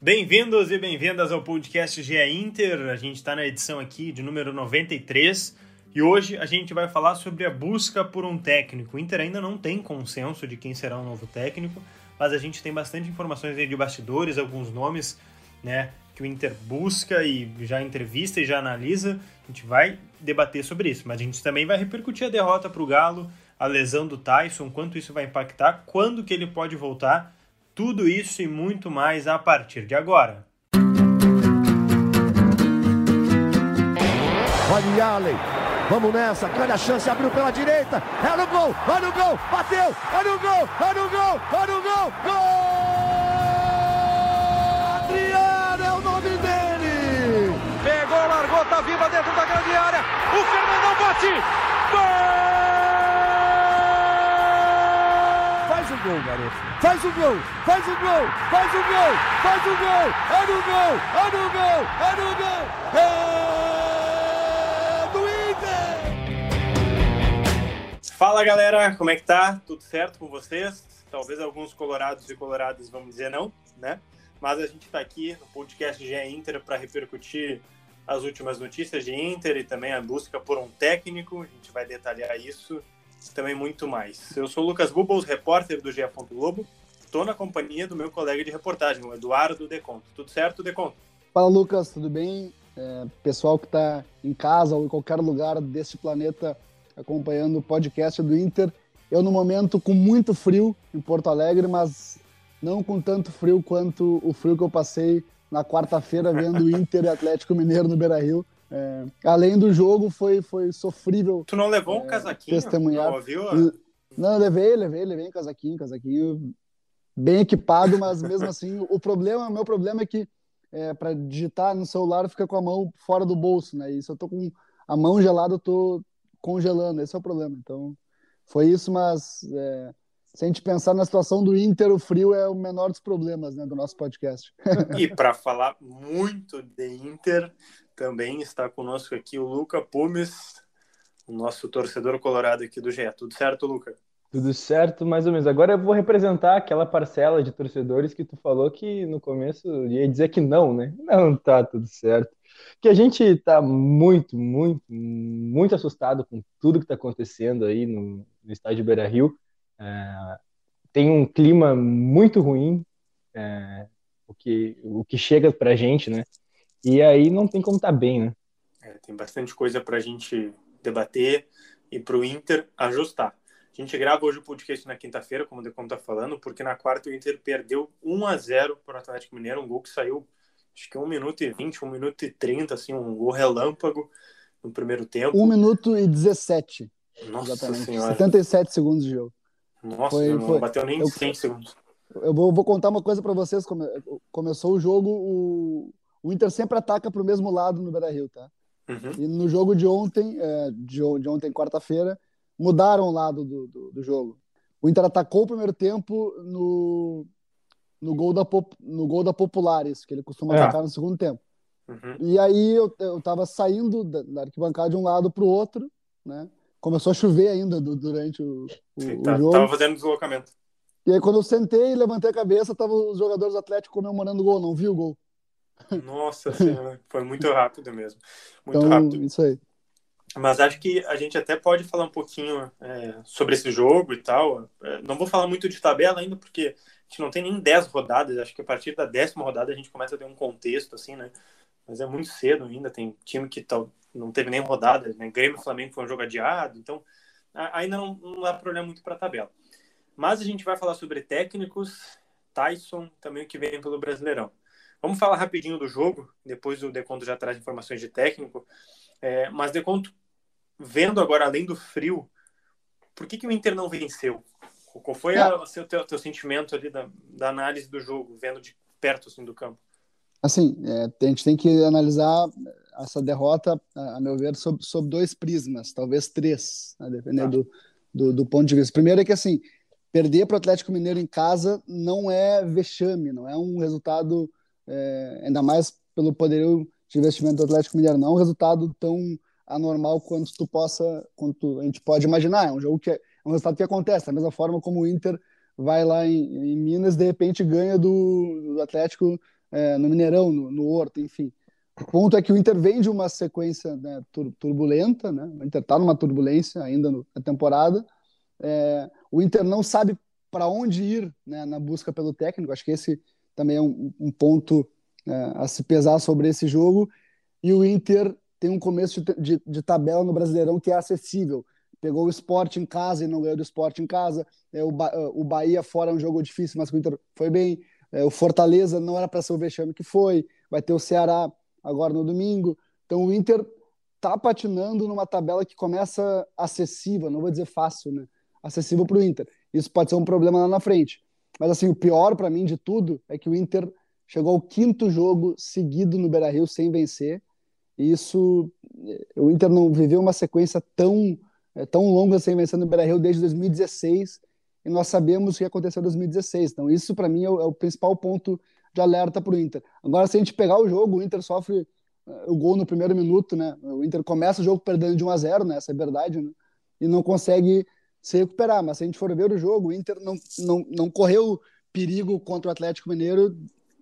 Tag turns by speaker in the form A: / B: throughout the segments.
A: Bem-vindos e bem-vindas ao podcast GE Inter. A gente está na edição aqui de número 93 e hoje a gente vai falar sobre a busca por um técnico. O Inter ainda não tem consenso de quem será o novo técnico, mas a gente tem bastante informações de bastidores, alguns nomes, né, que o Inter busca e já entrevista e já analisa. A gente vai debater sobre isso, mas a gente também vai repercutir a derrota para o Galo, a lesão do Tyson, quanto isso vai impactar, quando que ele pode voltar tudo isso e muito mais a partir de agora.
B: Olha Allen, vamos nessa, grande a chance, abriu pela direita, é no gol, olha o gol, bateu, olha o gol, olha o gol, olha o gol, gol! Adriano é o nome dele!
C: Pegou, largou, tá viva dentro da grande área, o Fernandão bate, gol!
B: Faz o gol, garoto. Faz o gol, faz o gol, faz o gol, faz o gol. É no gol, é no gol, é no gol.
A: É do Inter. Fala galera, como é que tá? Tudo certo com vocês? Talvez alguns colorados e coloradas vamos dizer não, né? Mas a gente está aqui no podcast GE Inter para repercutir as últimas notícias de Inter e também a busca por um técnico. A gente vai detalhar isso também muito mais. Eu sou o Lucas Bubbles, repórter do GE. Globo. Estou na companhia do meu colega de reportagem, o Eduardo Deconto. Tudo certo, Deconto?
D: Fala, Lucas, tudo bem? É, pessoal que está em casa ou em qualquer lugar deste planeta acompanhando o podcast do Inter. Eu, no momento, com muito frio em Porto Alegre, mas não com tanto frio quanto o frio que eu passei na quarta-feira vendo o Inter e Atlético Mineiro no Beira-Rio. É, além do jogo, foi, foi sofrível.
A: Tu não levou um é, casaquinho?
D: Testemunhar. Não, viu? não, levei, levei, levei um casaquinho, casaquinho bem equipado, mas mesmo assim, o problema, o meu problema é que é, para digitar no celular fica com a mão fora do bolso, né? E se eu tô com a mão gelada, eu tô congelando, esse é o problema. Então, foi isso, mas é, se a gente pensar na situação do Inter, o frio é o menor dos problemas né, do nosso podcast.
A: E para falar muito de Inter, também está conosco aqui o Luca Pumes, o nosso torcedor colorado aqui do GE. Tudo certo, Luca?
E: Tudo certo, mais ou menos. Agora eu vou representar aquela parcela de torcedores que tu falou que no começo ia dizer que não, né? Não tá tudo certo. Que a gente tá muito, muito, muito assustado com tudo que tá acontecendo aí no, no estádio Beira Rio. É, tem um clima muito ruim, é, o, que, o que chega pra gente, né? E aí não tem como estar tá bem, né?
A: É, tem bastante coisa para a gente debater e para o Inter ajustar. A gente grava hoje o podcast na quinta-feira, como o Decom está falando, porque na quarta o Inter perdeu 1 a 0 para o Atlético Mineiro, um gol que saiu acho que 1 minuto e 20, 1 minuto e 30, assim, um gol relâmpago no primeiro tempo.
D: 1 minuto e 17.
A: Nossa exatamente. senhora.
D: 77 segundos de jogo.
A: Nossa, foi, não foi... bateu nem eu, 100 segundos.
D: Eu vou, vou contar uma coisa para vocês. Come, começou o jogo, o, o Inter sempre ataca para o mesmo lado no Beira-Rio, tá? Uhum. E no jogo de ontem, é, de, de, ontem, quarta-feira, mudaram o lado do, do, do, jogo. O Inter atacou o primeiro tempo no, no, gol, da, no gol da Populares, que ele costuma é. atacar no segundo tempo. Uhum. E aí eu, eu tava saindo da, da arquibancada de um lado para o outro, né? Começou a chover ainda do, durante o, o, Sim, tá, o jogo.
A: Tava fazendo deslocamento.
D: E aí, quando eu sentei e levantei a cabeça, tava os jogadores atléticos comemorando o gol, não vi o gol.
A: Nossa senhora, foi muito rápido mesmo. Muito
D: então,
A: rápido.
D: Isso aí.
A: Mas acho que a gente até pode falar um pouquinho é, sobre esse jogo e tal. É, não vou falar muito de tabela ainda, porque a gente não tem nem 10 rodadas. Acho que a partir da décima rodada a gente começa a ter um contexto, assim, né? Mas é muito cedo ainda. Tem time que tal, não teve nem rodada, né? Grêmio e Flamengo foi um jogo adiado. Então, ainda não, não dá problema muito para a tabela. Mas a gente vai falar sobre técnicos, Tyson, também o que vem pelo Brasileirão. Vamos falar rapidinho do jogo, depois o Deconto já traz informações de técnico. É, mas, Deconto, vendo agora além do frio, por que, que o Inter não venceu? Qual foi é. o seu teu, teu, sentimento ali da, da, análise do jogo, vendo de perto assim, do campo?
D: Assim, é, a gente tem que analisar essa derrota, a meu ver, sob, sob dois prismas, talvez três, né, dependendo tá. do, do, do, ponto de vista. Primeiro é que, assim, perder para o Atlético Mineiro em casa não é vexame, não é um resultado é, ainda mais pelo poderio de investimento do Atlético Mineiro, não é um resultado tão anormal quanto tu possa, quanto a gente pode imaginar. É um jogo que é, é um resultado que acontece, da mesma forma como o Inter vai lá em, em Minas, de repente ganha do, do Atlético é, no Mineirão, no, no Horto, enfim. O ponto é que o Inter vem de uma sequência né, tur turbulenta, né? o Inter está numa turbulência ainda no, na temporada. É, o Inter não sabe para onde ir né, na busca pelo técnico. Acho que esse também é um, um ponto é, a se pesar sobre esse jogo. E o Inter tem um começo de, de, de, tabela no Brasileirão que é acessível. Pegou o esporte em casa e não ganhou do esporte em casa. É, o, ba o Bahia fora é um jogo difícil, mas o Inter foi bem. É, o Fortaleza não era para ser o vexame que foi. Vai ter o Ceará agora no domingo. Então o Inter tá patinando numa tabela que começa acessível, não vou dizer fácil, né? Acessível para o Inter. Isso pode ser um problema lá na frente. Mas assim, o pior para mim de tudo é que o Inter chegou ao quinto jogo seguido no Beira-Rio sem vencer. E isso, o Inter não viveu uma sequência tão é, tão longa sem vencer no Beira-Rio desde 2016. E nós sabemos o que aconteceu em 2016. Então isso para mim é o, é o principal ponto de alerta para o Inter. Agora, se a gente pegar o jogo, o Inter sofre uh, o gol no primeiro minuto, né? O Inter começa o jogo perdendo de 1 a 0 né? Essa é verdade, né? E não consegue se recuperar. Mas se a gente for ver o jogo, o Inter não, não, não correu perigo contra o Atlético Mineiro,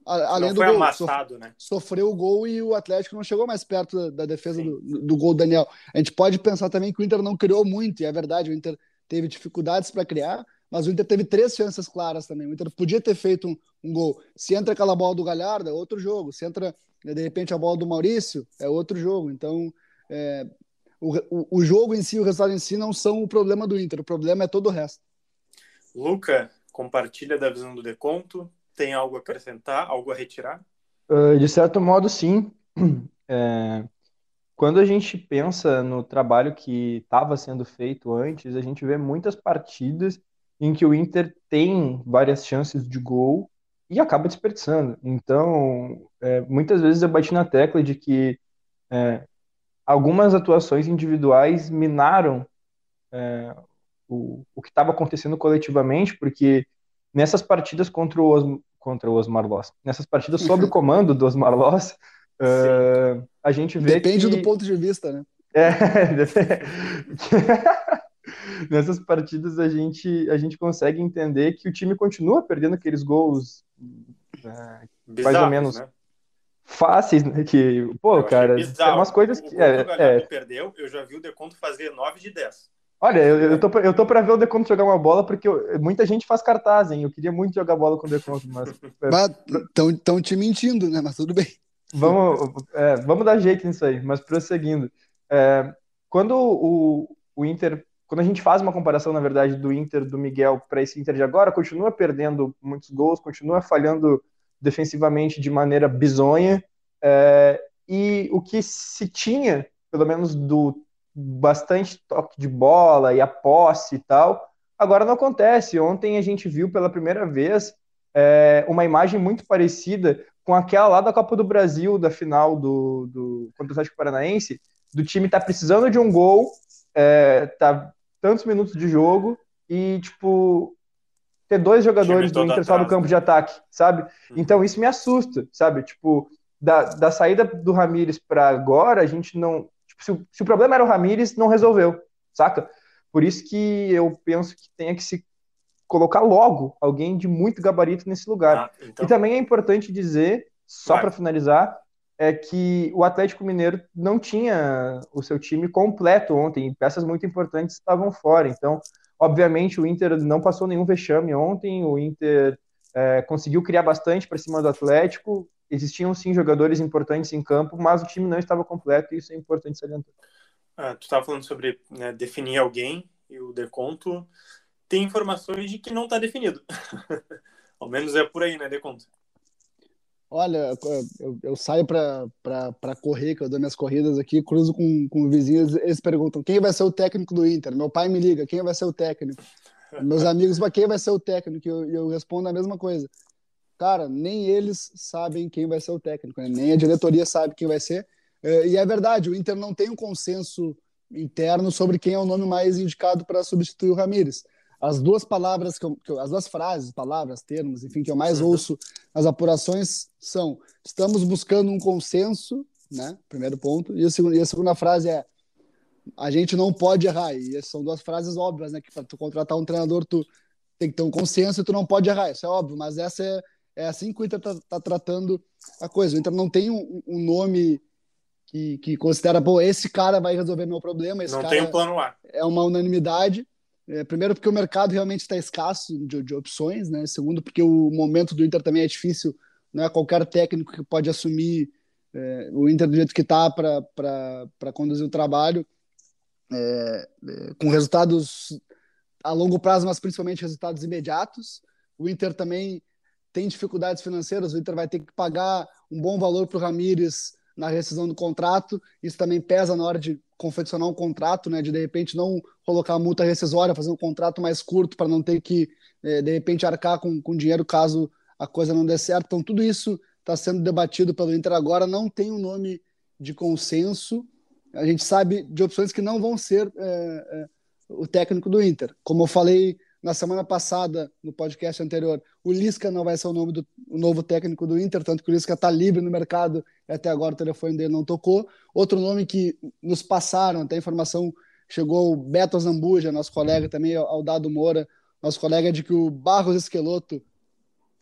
D: além do gol.
A: Amassado, né?
D: Sofreu o gol e o Atlético não chegou mais perto da, da defesa do, do, gol do Daniel. A gente pode pensar também que o Inter não criou muito, e é verdade, o Inter teve dificuldades para criar, mas o Inter teve três chances claras também. O Inter podia ter feito um, um, gol. Se entra aquela bola do Galhardo, é outro jogo. Se entra, de repente, a bola do Maurício, é outro jogo. Então, é, o, o, o, jogo em si, o resultado em si, não são o problema do Inter. O problema é todo o resto.
A: Luca, compartilha da visão do Deconto. Tem algo a acrescentar, algo a retirar?
E: Uh, de certo modo, sim. É, quando a gente pensa no trabalho que estava sendo feito antes, a gente vê muitas partidas em que o Inter tem várias chances de gol e acaba desperdiçando. Então, é, muitas vezes eu bati na tecla de que é, algumas atuações individuais minaram é, o, o que estava acontecendo coletivamente, porque nessas partidas contra o, Os, contra o Osmar Loss, nessas partidas sob o comando do Osmar Loss, é, a gente vê
D: Depende
E: que...
D: do ponto de vista, né?
E: É, nessas partidas a gente, a gente consegue entender que o time continua perdendo aqueles gols
A: né, mais ou menos né?
E: Fáceis, né? Que, pô, cara, é umas coisas que.
A: O, é, o é... perdeu, eu já vi o Deconto fazer 9 de 10.
E: Olha, eu, eu, tô, eu tô pra ver o Deconto jogar uma bola, porque eu, muita gente faz cartaz, hein? Eu queria muito jogar bola com o Deconto, mas.
D: Estão te mentindo, né? Mas tudo bem.
E: Vamos, é, vamos dar jeito nisso aí, mas prosseguindo. É, quando o, o Inter quando a gente faz uma comparação, na verdade, do Inter do Miguel para esse Inter de agora, continua perdendo muitos gols, continua falhando defensivamente de maneira bizonha. É, e o que se tinha, pelo menos do bastante toque de bola e a posse e tal, agora não acontece. Ontem a gente viu pela primeira vez é, uma imagem muito parecida com aquela lá da Copa do Brasil, da final do, do contra o Atlético Paranaense, do time tá precisando de um gol, é, tá tantos minutos de jogo e, tipo, ter dois jogadores do Inter só no campo de ataque, sabe? Uhum. Então isso me assusta, sabe? Tipo, da, da saída do Ramires para agora, a gente não. Tipo, se, o, se, o problema era o Ramires, não resolveu, saca? Por isso que eu penso que tenha que se colocar logo alguém de muito gabarito nesse lugar. Ah, então... E também é importante dizer, só para finalizar, é que o Atlético Mineiro não tinha o seu time completo ontem, peças muito importantes estavam fora. Então, obviamente, o Inter não passou nenhum vexame ontem, o Inter é, conseguiu criar bastante para cima do Atlético. Existiam sim jogadores importantes em campo, mas o time não estava completo e isso é importante salientar.
A: Ah, tu estava falando sobre né, definir alguém e o Deconto tem informações de que não está definido. Ao menos é por aí, né, Deconto?
D: Olha, eu, eu saio para correr, que eu dou minhas corridas aqui, cruzo com, com vizinhos, eles perguntam quem vai ser o técnico do Inter. Meu pai me liga, quem vai ser o técnico? Meus amigos, mas quem vai ser o técnico? E eu, eu respondo a mesma coisa. Cara, nem eles sabem quem vai ser o técnico, né? nem a diretoria sabe quem vai ser. É, e é verdade, o Inter não tem um consenso interno sobre quem é o nome mais indicado para substituir o Ramires as duas palavras que, eu, que eu, as duas frases, palavras, termos, enfim, que eu mais uhum. ouço nas apurações são: estamos buscando um consenso, né? Primeiro ponto. E a segunda, e a segunda frase é: a gente não pode errar. E são duas frases óbvias, né? Que para tu contratar um treinador, tu tem que ter um consenso e tu não pode errar. Isso é óbvio, mas essa é, é assim que o Inter está tá tratando a coisa. O Inter não tem um, um nome que, que, considera, pô, esse cara vai resolver meu problema. Esse
A: não
D: cara
A: tem um plano A.
D: É uma unanimidade. É, primeiro, porque o mercado realmente está escasso de, de, opções, né? Segundo, porque o momento do Inter também é difícil. Não é qualquer técnico que pode assumir é, o Inter do jeito que está para conduzir o trabalho, é, é, com resultados a longo prazo, mas principalmente resultados imediatos. O Inter também tem dificuldades financeiras, o Inter vai ter que pagar um bom valor para o Ramires na rescisão do contrato. Isso também pesa na hora de confeccionar um contrato, né? De de repente não colocar multa rescisória, fazer um contrato mais curto para não ter que é, de repente arcar com, com dinheiro caso a coisa não dê certo. Então tudo isso está sendo debatido pelo Inter agora. Não tem um nome de consenso. A gente sabe de opções que não vão ser é, é, o técnico do Inter. Como eu falei na semana passada, no podcast anterior, o Lisca não vai ser o nome do o novo técnico do Inter, tanto que o Lisca está livre no mercado e até agora o telefone dele não tocou. Outro nome que nos passaram, até a informação chegou o Beto Zambuja, nosso colega também, ao Dado Moura, nosso colega, de que o Barros Esqueloto,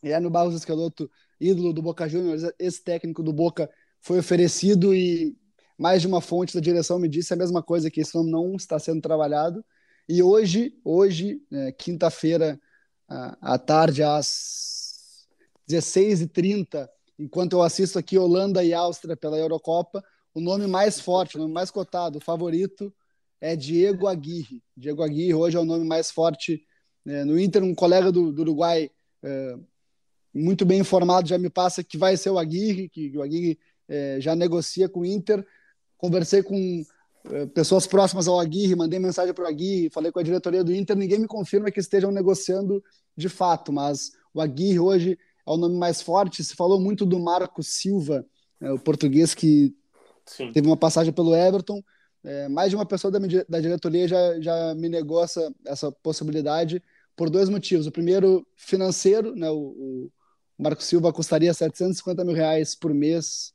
D: é no Barros Esqueloto, ídolo do Boca Juniors, esse técnico do Boca foi oferecido e mais de uma fonte da direção me disse a mesma coisa, que esse nome não está sendo trabalhado. E hoje, hoje, é, quinta-feira, à tarde, às 16h30, enquanto eu assisto aqui Holanda e Áustria pela Eurocopa, o nome mais forte, o nome mais cotado, o favorito, é Diego Aguirre. Diego Aguirre hoje é o nome mais forte é, no Inter. Um colega do, do Uruguai, é, muito bem informado, já me passa que vai ser o Aguirre, que o Aguirre é, já negocia com o Inter. Conversei com pessoas próximas ao Aguirre, mandei mensagem para o Aguirre, falei com a diretoria do Inter, ninguém me confirma que estejam negociando de fato, mas o Aguirre hoje é o nome mais forte. Se falou muito do Marco Silva, é, o português que Sim. teve uma passagem pelo Everton. É, mais de uma pessoa da, da diretoria já, já me negou essa, essa possibilidade por dois motivos. O primeiro, financeiro, né? o, o Marco Silva custaria 750 mil reais por mês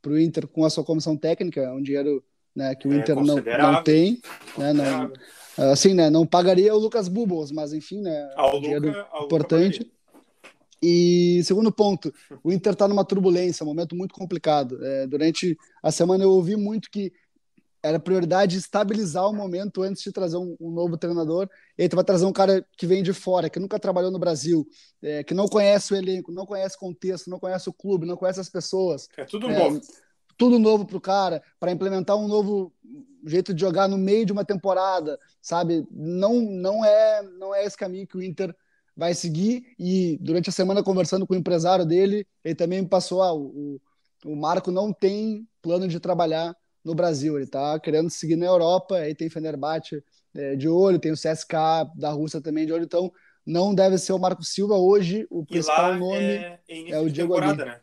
D: para o Inter com a sua comissão técnica, é um dinheiro né, que o é Inter não, não tem, né, não, assim, né, não pagaria o Lucas Bubbles, mas enfim, né,
A: ao dinheiro Luca,
D: importante. E segundo ponto, o Inter está numa turbulência, um momento muito complicado. É, durante a semana eu ouvi muito que era prioridade estabilizar o momento antes de trazer um, um, novo treinador. E aí tu vai trazer um cara que vem de fora, que nunca trabalhou no Brasil, é, que não conhece o elenco, não conhece o contexto, não conhece o clube, não conhece as pessoas.
A: É tudo é, novo
D: tudo novo para o cara, para implementar um novo jeito de jogar no meio de uma temporada, sabe? Não, não é, não é esse caminho que o Inter vai seguir. E durante a semana conversando com o empresário dele, ele também me passou, ah, o, o Marco não tem plano de trabalhar no Brasil, ele está querendo seguir na Europa, aí tem Fenerbahçe é, de olho, tem o CSK da Rússia também de olho, então não deve ser o Marco Silva hoje, o principal nome é, é o Diego Aguirre. Né?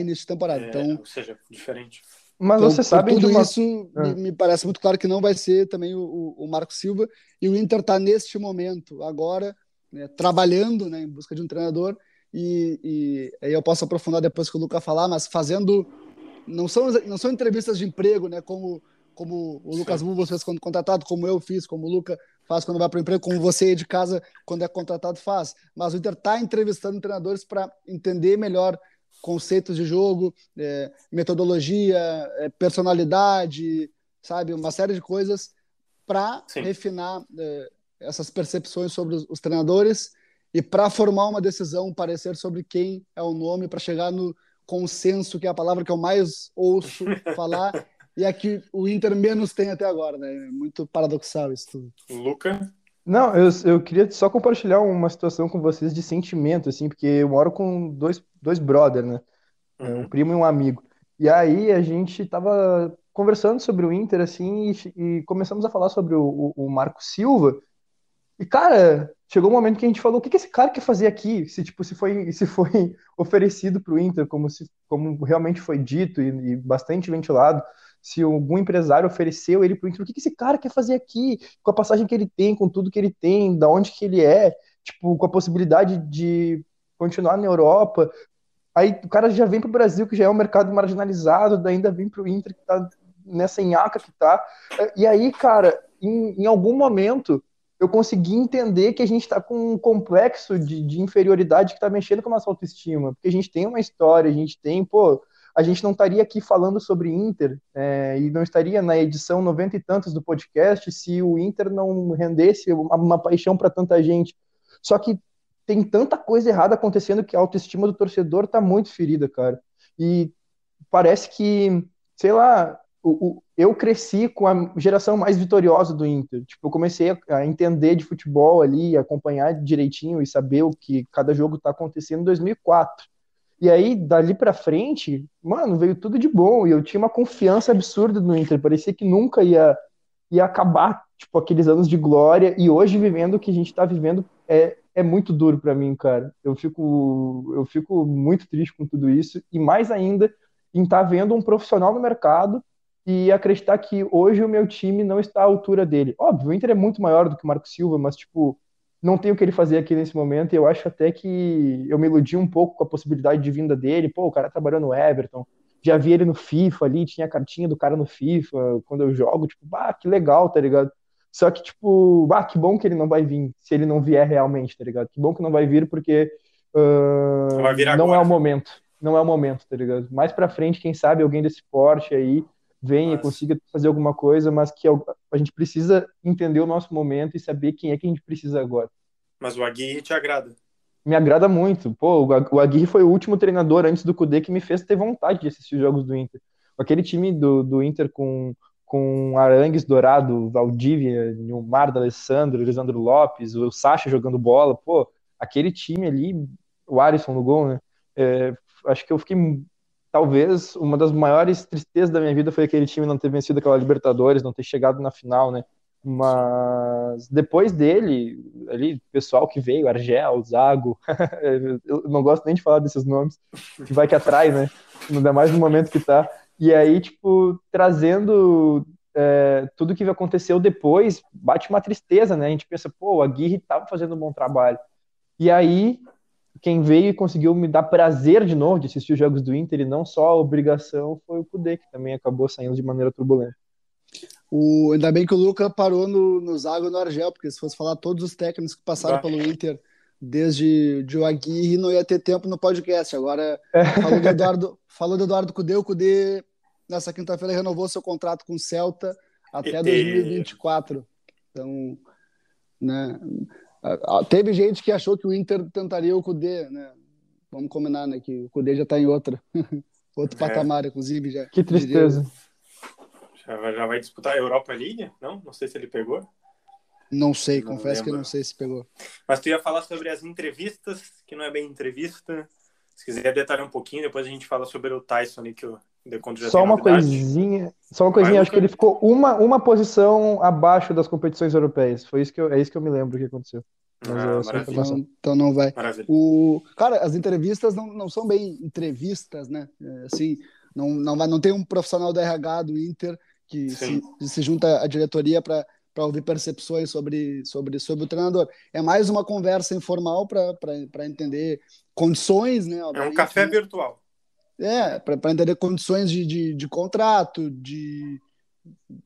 D: Início de temporada. É, então,
A: ou seja, diferente.
D: Mas então, você sabe tudo uma... isso é. me, parece muito claro que não vai ser também o, o Marco Silva e o Inter está neste momento agora né, trabalhando né, em busca de um treinador e, e aí eu posso aprofundar depois que o Luca falar, mas fazendo não são não são entrevistas de emprego, né, como como o Lucas Bubos fez quando contratado, como eu fiz, como o Luca faz quando vai para o emprego, como você de casa quando é contratado faz. Mas o Inter está entrevistando treinadores para entender melhor conceitos de jogo, é, metodologia, é, personalidade, sabe? Uma série de coisas para refinar é, essas percepções sobre os, os treinadores e para formar uma decisão, um parecer sobre quem é o nome, para chegar no consenso, que é a palavra que eu mais ouço falar e é que o Inter menos tem até agora, né? É muito paradoxal isso tudo.
A: Luca?
E: Não, eu, eu queria só compartilhar uma situação com vocês de sentimento, assim, porque eu moro com dois, dois brothers, né? É, um uhum. primo e um amigo. E aí a gente tava conversando sobre o Inter, assim, e, e começamos a falar sobre o, o, o, Marco Silva. E, cara, chegou um momento que a gente falou, o que, que esse cara quer fazer aqui? Se, tipo, se foi, se foi oferecido para o Inter, como, se, como realmente foi dito e, e bastante ventilado, se algum empresário ofereceu ele para o Inter, o que, esse cara quer fazer aqui, com a passagem que ele tem, com tudo que ele tem, da onde que ele é, tipo, com a possibilidade de continuar na Europa. Aí o cara já vem para o Brasil, que já é um mercado marginalizado, ainda vem para o Inter, que está nessa enhaca que tá. E aí, cara, em, em algum momento, eu consegui entender que a gente está com um complexo de, de inferioridade que está mexendo com a nossa autoestima, porque a gente tem uma história, a gente tem, pô, a gente não estaria aqui falando sobre Inter é, e não estaria na edição noventa e tantos do podcast se o Inter não rendesse uma, uma paixão para tanta gente. Só que tem tanta coisa errada acontecendo que a autoestima do torcedor está muito ferida, cara. E parece que, sei lá, o, o, eu cresci com a geração mais vitoriosa do Inter. Tipo, eu comecei a, a entender de futebol ali, acompanhar direitinho e saber o que cada jogo está acontecendo em 2004. E aí, dali para frente, mano, veio tudo de bom. E eu tinha uma confiança absurda no Inter. Parecia que nunca ia, ia acabar, tipo, aqueles anos de glória. E hoje, vivendo o que a gente está vivendo, é, é muito duro para mim, cara. Eu fico, eu fico muito triste com tudo isso. E mais ainda, em estar tá vendo um profissional no mercado e acreditar que hoje o meu time não está à altura dele. Óbvio, o Inter é muito maior do que o Marco Silva, mas, tipo, não tem o que ele fazer aqui nesse momento. E eu acho até que eu me iludi um pouco com a possibilidade de vinda dele. Pô, o cara trabalhou no Everton, já vi ele no FIFA ali, tinha a cartinha do cara no FIFA. Quando eu jogo, tipo, bah, que legal, tá ligado? Só que, tipo, bah, que bom que ele não vai vir, se ele não vier realmente, tá ligado? Que bom que não vai vir, porque uh, não, vai não é o momento. Não é o momento, tá ligado? Mais pra frente, quem sabe, alguém desse porte aí venha, e consiga fazer alguma coisa, mas que a gente precisa entender o nosso momento e saber quem é que a gente precisa agora.
A: Mas o Aguirre te agrada?
E: Me agrada muito. Pô, o Aguirre foi o último treinador antes do Cudê que me fez ter vontade de assistir os jogos do Inter. Aquele time do, do Inter com, com Arangues Dourado, Valdívia, Nilmar, Alessandro, Lisandro Lopes, o Sacha jogando bola, pô, aquele time ali, o Alisson no gol, né? É, acho que eu fiquei talvez uma das maiores tristezas da minha vida foi aquele time não ter vencido aquela Libertadores, não ter chegado na final, né? Mas depois dele, ali, pessoal que veio, Argel, Zago, eu não gosto nem de falar desses nomes, que vai que atrai, né? Ainda mais no momento que tá. E aí, tipo, trazendo é, tudo que aconteceu depois, bate uma tristeza, né? A gente pensa, pô, o Aguirre tava fazendo um bom trabalho. E aí, quem veio e conseguiu me dar prazer de novo de assistir os jogos do Inter e não só a obrigação foi o Kudê, que também acabou saindo de maneira turbulenta.
D: O, ainda bem que o Luca parou no, no Zago e no Argel, porque se fosse falar todos os técnicos que passaram bah. pelo Inter desde o Aguirre, não ia ter tempo no podcast. Agora, é. falou do Eduardo, falou do Eduardo Cudê, o Cudê nessa quinta-feira renovou seu contrato com o Celta até e 2024. Então, né, Teve gente que achou que o Inter tentaria o Cudê, né? Vamos combinar, né? Que o Cudê já está em outra. Outro é. patamar, inclusive. Já,
E: que tristeza.
A: Já vai, já vai disputar a Europa League? Não? Não sei se ele pegou.
D: Não sei, não confesso lembro. que não sei se pegou.
A: Mas tu ia falar sobre as entrevistas, que não é bem entrevista. Se quiser detalhar um pouquinho, depois a gente fala sobre o Tyson que o
E: já só uma novidade. coisinha, só uma coisinha, acho que ele ficou uma, uma posição abaixo das competições europeias. Foi isso que eu, é isso que eu me lembro que aconteceu.
D: Ah, então, então, não vai. O, cara, as entrevistas não, não são bem entrevistas, né? É, assim, não, não, vai, não tem um profissional da RH do Inter que se, se, junta à diretoria para ouvir percepções sobre, sobre, sobre o treinador. É mais uma conversa informal para entender condições, né?
A: É um café né? virtual.
D: É, para entender condições de, de, de, contrato, de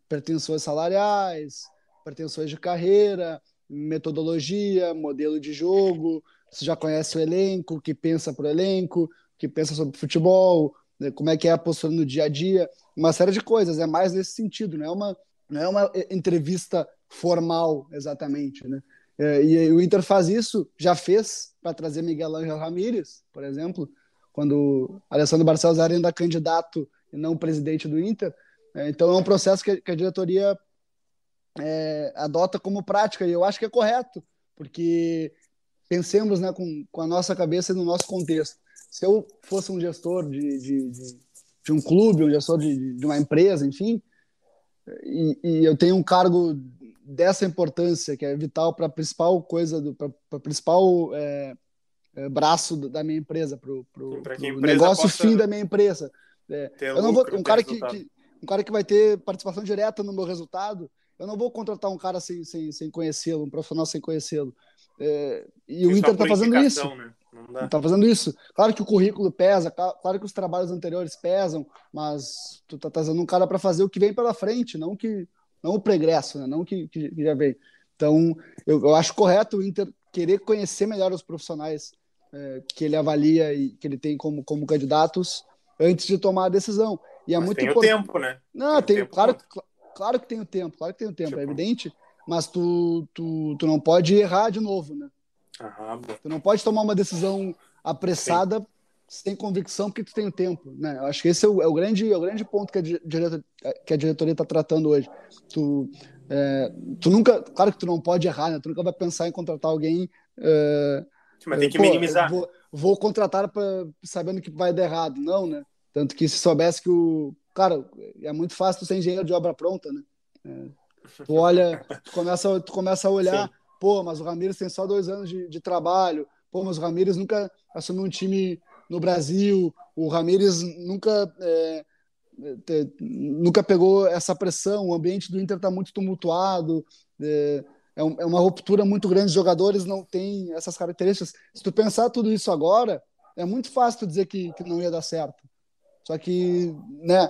D: pretensões salariais, pretensões de carreira, metodologia, modelo de jogo, você já conhece o elenco, que pensa para o elenco, que pensa sobre futebol, né, como é que é a postura no dia a dia, uma série de coisas, é mais nesse sentido, não é uma, não é uma entrevista formal exatamente, né? É, e o Inter faz isso, já fez para trazer Miguel Ángel Ramírez, por exemplo, quando Alessandro Barcelos era ainda candidato e não presidente do Inter. É, então é um processo que, a diretoria é, adota como prática e eu acho que é correto, porque pensemos né, com, com a nossa cabeça e no nosso contexto. Se eu fosse um gestor de, de, de, de um clube, um gestor de, de uma empresa, enfim, e, e, eu tenho um cargo dessa importância, que é vital para a principal coisa, para a principal é, braço da minha empresa, para o negócio fim da minha empresa. É, eu não vou, um cara que, que, um cara que vai ter participação direta no meu resultado, eu não vou contratar um cara sem, sem, sem conhecê-lo, um profissional sem conhecê-lo. É, e o Inter está fazendo isso. Né? Está fazendo isso. Claro que o currículo pesa, claro que os trabalhos anteriores pesam, mas tu está trazendo um cara para fazer o que vem pela frente, não que não o pregresso, né? não que, que, já vem. Então, eu, eu acho correto o Inter querer conhecer melhor os profissionais é, que ele avalia e que ele tem como, como candidatos antes de tomar a decisão. E é
A: mas
D: muito
A: tem o tempo, né?
D: Não, tem, tem claro, claro que tem o tempo, claro que tem o tempo, é tipo... é evidente, mas tu, tu, tu não pode errar de novo, né?
A: Aham,
D: tu não pode tomar uma decisão apressada Sim. sem convicção porque tu tem o tempo, né? Eu acho que esse é o, é o grande, é o grande ponto que a, diretoria, que a diretoria está tratando hoje. Tu, é, tu nunca, claro que tu não pode errar, né? Tu nunca vai pensar em contratar alguém. É,
A: mas tem que pô, minimizar.
D: Vou, vou, contratar pra, sabendo que vai dar errado, não, né? Tanto que se soubesse que o. Cara, é muito fácil tu ser engenheiro de obra pronta, né? É, tu olha, tu começa, tu começa a olhar, Sim. pô, mas o Ramires tem só dois anos de, de trabalho, pô, mas o Ramires nunca assumiu um time no Brasil, o Ramires nunca. É, nunca pegou essa pressão, o ambiente do Inter está muito tumultuado, é, é, é, uma ruptura muito grande, os jogadores não têm essas características. Se tu pensar tudo isso agora, é muito fácil tu dizer que, que não ia dar certo. Só que, né,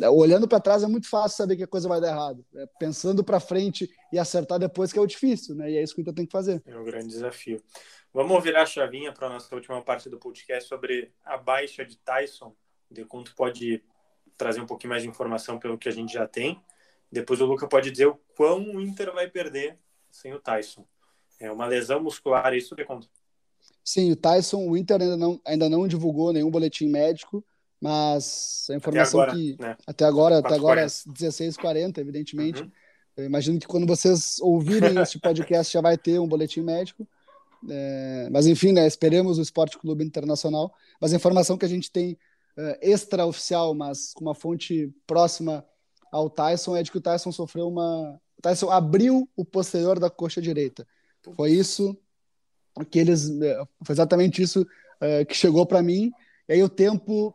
D: é, olhando para trás é muito fácil saber que a coisa vai dar errado. É, pensando para frente e acertar depois que é o difícil, né? E é isso que Inter tem que fazer.
A: É um grande desafio. Vamos virar a chavinha para a nossa última parte do podcast sobre a baixa de Tyson o Deconto pode trazer um pouquinho mais de informação pelo que a gente já tem. Depois o Luca pode dizer o quão o Inter vai perder sem o Tyson. É uma lesão muscular, é isso, Deconto?
D: Sim, o Tyson, o Inter ainda não, ainda não divulgou nenhum boletim médico, mas a informação
A: até agora,
D: que
A: né?
D: até agora, até agora às 16h40, evidentemente. Uhum. Eu imagino que quando vocês ouvirem este podcast já vai ter um boletim médico. É, mas enfim, né, esperemos o Esporte Clube Internacional. Mas a informação que a gente tem uh, extraoficial, mas com uma fonte próxima ao Tyson, é de que o Tyson sofreu uma. O Tyson abriu o posterior da coxa direita. Foi isso que eles. Eh, foi exatamente isso uh, que chegou para mim. E aí o tempo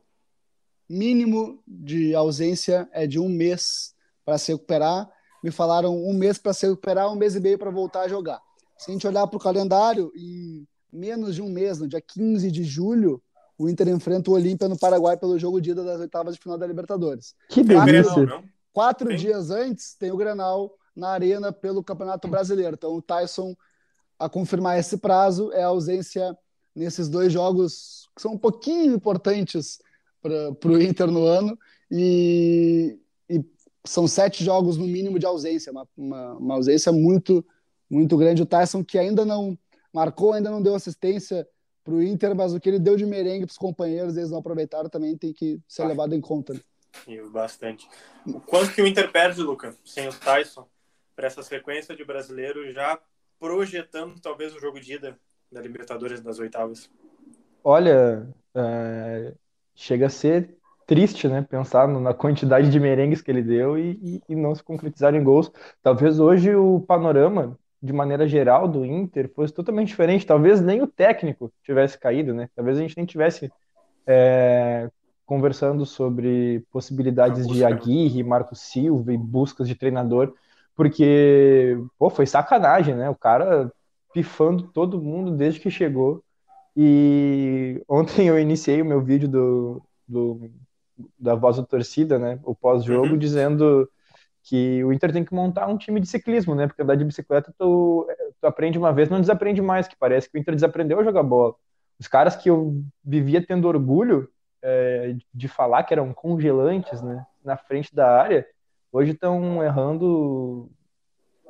D: mínimo de ausência é de um mês para se recuperar. Me falaram um mês para se recuperar, um mês e meio para voltar a jogar. Se a gente olhar para o calendário, em menos de um mês, no dia 15 de julho, o Inter enfrenta o Olímpia no Paraguai pelo jogo de ida das oitavas de final da Libertadores.
E: Que delícia!
D: Quatro, quatro dias antes tem o Grenal na Arena pelo Campeonato Brasileiro. Então o Tyson, a confirmar esse prazo, é a ausência nesses dois jogos que são um pouquinho importantes para o Inter no ano e, e, são sete jogos no mínimo de ausência, uma, uma, uma ausência muito, muito grande. O Tyson que ainda não marcou, ainda não deu assistência para o Inter, mas o que ele deu de merengue para os companheiros, eles não aproveitaram, também tem que ser ah, levado em conta.
A: Bastante. O quanto que o Inter perde, Luca, sem o Tyson, para essa sequência de brasileiro, já projetando talvez o jogo de ida da Libertadores das oitavas?
E: Olha, é, chega a ser triste, né? Pensar na quantidade de merengues que ele deu e, e, e não se concretizar em gols. Talvez hoje o panorama de maneira geral do Inter fosse totalmente diferente. Talvez nem o técnico tivesse caído, né? Talvez a gente nem tivesse é, conversando sobre possibilidades de Aguirre, Marco Silva e buscas de treinador, porque pô, foi sacanagem, né? O cara pifando todo mundo desde que chegou. E ontem eu iniciei o meu vídeo do, do da voz da torcida, né? O pós-jogo, uhum. dizendo que o Inter tem que montar um time de ciclismo, né? Porque andar de bicicleta tu, tu aprende uma vez, não desaprende mais, que parece que o Inter desaprendeu a jogar bola. Os caras que eu vivia tendo orgulho é, de falar que eram congelantes, né? Na frente da área, hoje estão errando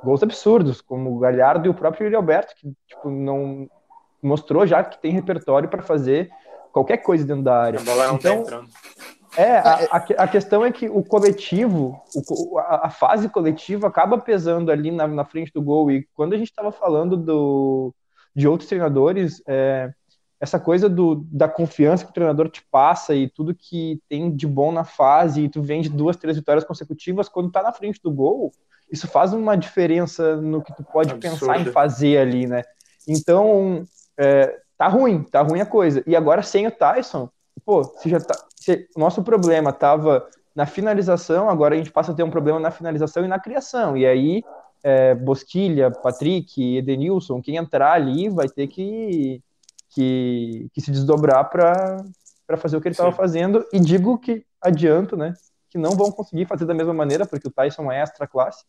E: gols absurdos, como o Galhardo e o próprio Yuri Alberto, que tipo, não mostrou já que tem repertório para fazer qualquer coisa dentro da área.
A: A bola não
E: então,
A: tá
E: é, a, a, a, questão é que o coletivo, o, a, a, fase coletiva acaba pesando ali na, na, frente do gol. E quando a gente estava falando do, de outros treinadores, é, essa coisa do, da confiança que o treinador te passa e tudo que tem de bom na fase, e tu vem de duas, três vitórias consecutivas, quando tá na frente do gol, isso faz uma diferença no que tu pode pensar em fazer ali, né? Então, é, tá ruim, tá ruim a coisa. E agora sem o Tyson, pô, se já tá, se nosso problema estava na finalização, agora a gente passa a ter um problema na finalização e na criação. E aí, é, Bosquilha, Patrick, Edenilson, quem entrar ali vai ter que, que, que se desdobrar para fazer o que ele estava fazendo. E digo que adianto, né? Que não vão conseguir fazer da mesma maneira, porque o Tyson é extra classe.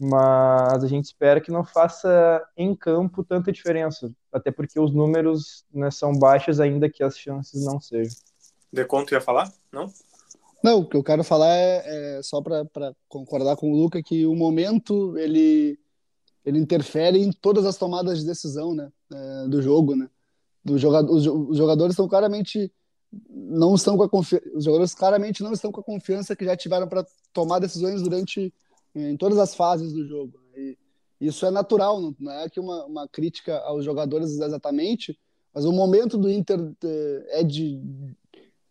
E: mas a gente espera que não faça em campo tanta diferença, até porque os números né, são baixos ainda que as chances não sejam.
A: De quanto ia falar? Não?
D: Não, o que eu quero falar é, é só para concordar com o Luca que o momento ele ele interfere em todas as tomadas de decisão, né, é, do jogo, né. Do jogador, os, jogadores estão claramente não estão com a confiança, os jogadores claramente não estão com a confiança que já tiveram para tomar decisões durante em todas as fases do jogo. E isso é natural, não é que uma, uma crítica aos jogadores exatamente, mas o momento do Inter é, é de,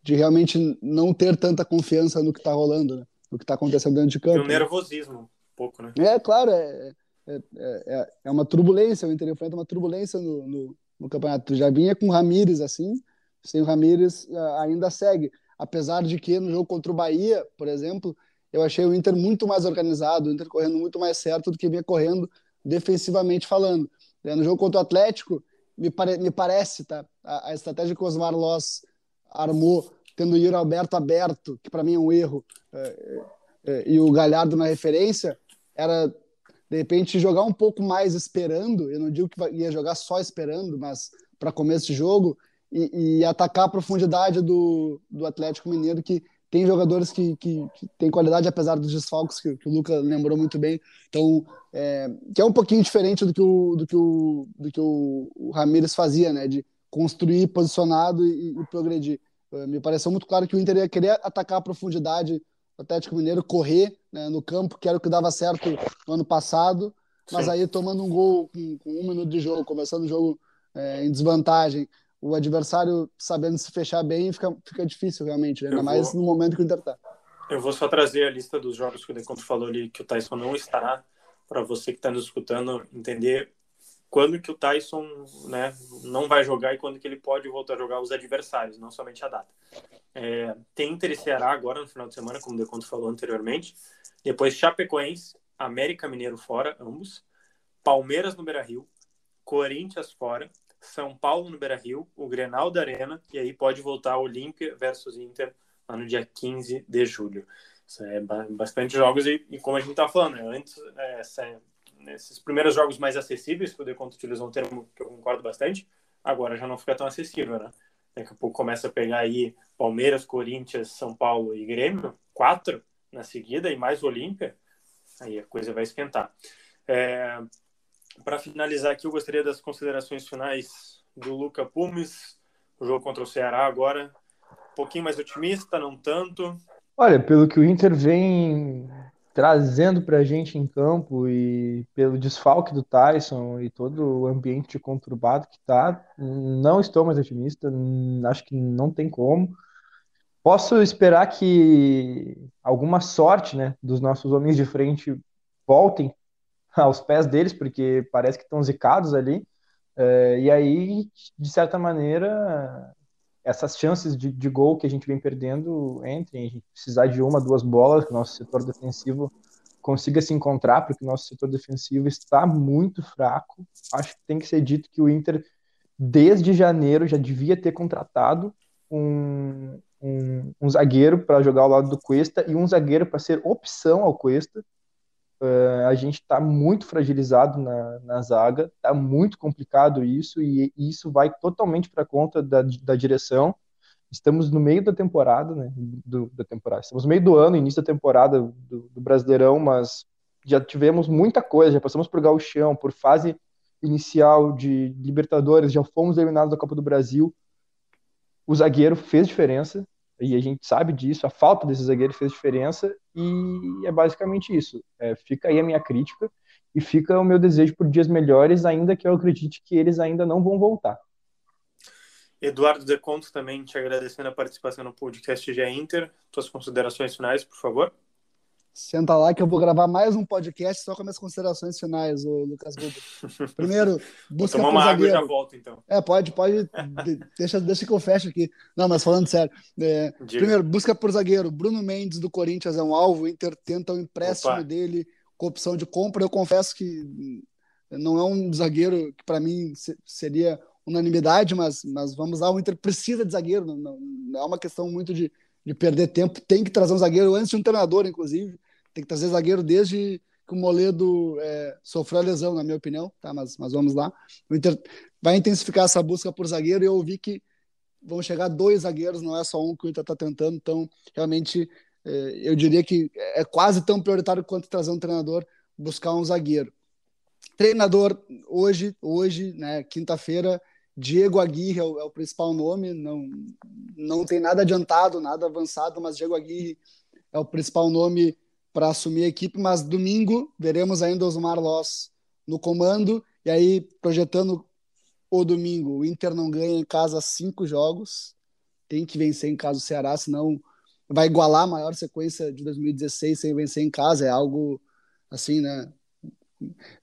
D: de realmente não ter tanta confiança no que está rolando, né? no que está acontecendo dentro de campo. E
A: o nervosismo, um pouco, né?
D: É, claro, é, é, é, é uma turbulência, o Inter enfrenta uma turbulência no, no, no campeonato. Já vinha com o Ramires assim, sem o Ramires ainda segue. Apesar de que no jogo contra o Bahia, por exemplo, eu achei o Inter muito mais organizado, o Inter correndo muito mais certo do que vinha correndo defensivamente falando. No jogo contra o Atlético, me, pare, me parece, tá? A, a, estratégia que o Osmar Loss armou, tendo o Yuri Alberto aberto, que para mim é um erro, é, é, e o Galhardo na referência, era de repente jogar um pouco mais esperando. Eu não digo que ia jogar só esperando, mas para começo de jogo e, e, atacar a profundidade do, do Atlético Mineiro, que tem jogadores que, que, que têm qualidade, apesar dos desfalques, que, que o Luca lembrou muito bem. Então, é, que é um pouquinho diferente do que o, do que o, do que o, o Ramires fazia, né? De construir posicionado e, e progredir. É, me pareceu muito claro que o Inter ia querer atacar a profundidade do Atlético Mineiro, correr né, no campo, que era o que dava certo no ano passado, mas Sim. aí tomando um gol com, com, um minuto de jogo, começando o jogo é, em desvantagem, o adversário sabendo se fechar bem, fica, fica difícil realmente, ainda mais no momento que o Inter está.
A: Eu vou só trazer a lista dos jogos que o Deconto falou ali, que o Tyson não estará, para você que está nos escutando entender quando que o Tyson né, não vai jogar e quando que ele pode voltar a jogar os adversários, não somente a data. É, tem Inter e Ceará agora no final de semana, como o Deconto falou anteriormente. Depois Chapecoense, América Mineiro fora, ambos. Palmeiras no Beira-Rio, Corinthians fora, são Paulo no Beira Rio, o Grenal da Arena, e aí pode voltar Olímpia versus Inter lá no dia 15 de julho. Isso é bastante jogos, e, e como a gente está falando, né, antes, é, essa, esses primeiros jogos mais acessíveis, que o Deconto utilizou um termo que eu concordo bastante, agora já não fica tão acessível, né? Daqui a pouco começa a pegar aí Palmeiras, Corinthians, São Paulo e Grêmio, quatro na seguida, e mais Olímpia, aí a coisa vai esquentar. É, para finalizar aqui, eu gostaria das considerações finais do Luca Pumes, o jogo contra o Ceará agora. Um pouquinho mais otimista, não tanto.
E: Olha, pelo que o Inter vem trazendo para a gente em campo e pelo desfalque do Tyson e todo o ambiente conturbado que está, não estou mais otimista. Acho que não tem como. Posso esperar que alguma sorte né, dos nossos homens de frente voltem aos pés deles, porque parece que estão zicados ali. É, e aí, de certa maneira, essas chances de, de, gol que a gente vem perdendo entrem. A gente precisar de uma, duas bolas, que o nosso setor defensivo consiga se encontrar, porque o nosso setor defensivo está muito fraco. Acho que tem que ser dito que o Inter, desde janeiro, já devia ter contratado um, um, um zagueiro para jogar ao lado do Cuesta e um zagueiro para ser opção ao Cuesta. Uh, a gente está muito fragilizado na, na zaga, está muito complicado isso, e, e isso vai totalmente para conta da, da direção. Estamos no meio da temporada, né? Do, da temporada. Estamos no meio do ano, início da temporada do, do Brasileirão, mas já tivemos muita coisa, já passamos por gauchão, por fase inicial de Libertadores, já fomos eliminados da Copa do Brasil. O zagueiro fez diferença, e a gente sabe disso, a falta desse zagueiro fez diferença, e é basicamente isso. É, fica aí a minha crítica, e fica o meu desejo por dias melhores, ainda que eu acredite que eles ainda não vão voltar.
A: Eduardo Deconto também te agradecendo a participação no podcast GE Inter. Tuas considerações finais, por favor.
D: Senta lá que eu vou gravar mais um podcast só com minhas considerações finais, o Lucas Rubio. Primeiro, busca
A: Tomar uma água e já volto, então.
D: É, pode, pode. deixa, deixa que eu feche aqui. Não, mas falando sério. É, primeiro, busca por zagueiro. Bruno Mendes, do Corinthians, é um alvo. O Inter tenta o um empréstimo Opa. dele com opção de compra. Eu confesso que não é um zagueiro que, para mim, seria unanimidade, mas, mas vamos lá. O Inter precisa de zagueiro. Não, não, não é uma questão muito de de perder tempo. Tem que trazer um zagueiro antes de um treinador, inclusive. Tem que trazer zagueiro desde que o Moledo é, sofreu a lesão, na minha opinião, tá? Mas, mas vamos lá. O Inter vai intensificar essa busca por zagueiro e eu ouvi que vão chegar dois zagueiros, não é só um que o Inter está tentando, então realmente é, eu diria que é quase tão prioritário quanto trazer um treinador, buscar um zagueiro. Treinador hoje, hoje, né, quinta-feira, Diego Aguirre é o, é o, principal nome, não, não tem nada adiantado, nada avançado, mas Diego Aguirre é o principal nome para assumir a equipe, mas domingo veremos ainda Osmar Loss no comando, e aí projetando o domingo, o Inter não ganha em casa cinco jogos, tem que vencer em casa o Ceará, senão vai igualar a maior sequência de 2016 sem vencer em casa, é algo assim, né,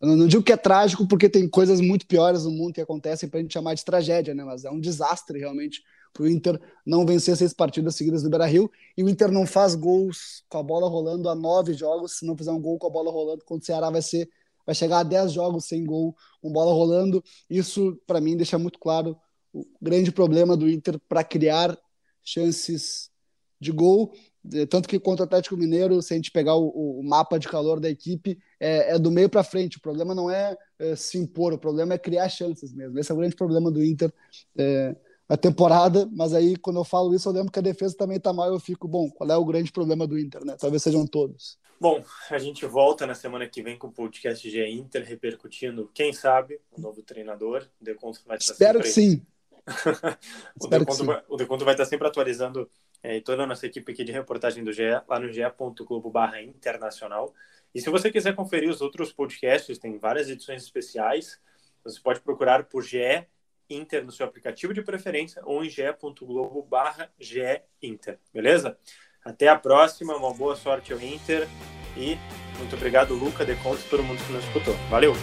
D: eu não digo que é trágico, porque tem coisas muito piores no mundo que acontecem para a gente chamar de tragédia, né? Mas é um desastre realmente para o Inter não vencer seis partidas seguidas no Beira Rio. E o Inter não faz gols com a bola rolando há nove jogos. Se não fizer um gol com a bola rolando, contra o Ceará vai ser. Vai chegar a dez jogos sem gol, com bola rolando. Isso, para mim, deixa muito claro o grande problema do Inter para criar chances de gol. Tanto que contra o Atlético Mineiro, se a gente pegar o, o mapa de calor da equipe, é, é do meio para frente. O problema não é, é, se impor, o problema é criar chances mesmo. Esse é o grande problema do Inter é, a temporada. Mas aí, quando eu falo isso, eu lembro que a defesa também está mal. Eu fico, bom, qual é o grande problema do Inter, né? Talvez sejam todos.
A: Bom, a gente volta na semana que vem com o podcast G Inter, repercutindo, quem sabe, o novo treinador. O Deconto vai estar
D: Espero sempre... que sim.
A: o, Deconto vai, o Deconto vai estar sempre atualizando é, e toda a nossa equipe aqui de reportagem do GE, lá no ge.globo barra internacional. E se você quiser conferir os outros podcasts, tem várias edições especiais. Você pode procurar por GE Inter no seu aplicativo de preferência ou em ge.globo barra Inter, beleza? Até a próxima, uma boa sorte ao Inter e muito obrigado, Luca, De Conte, todo mundo que nos escutou. Valeu!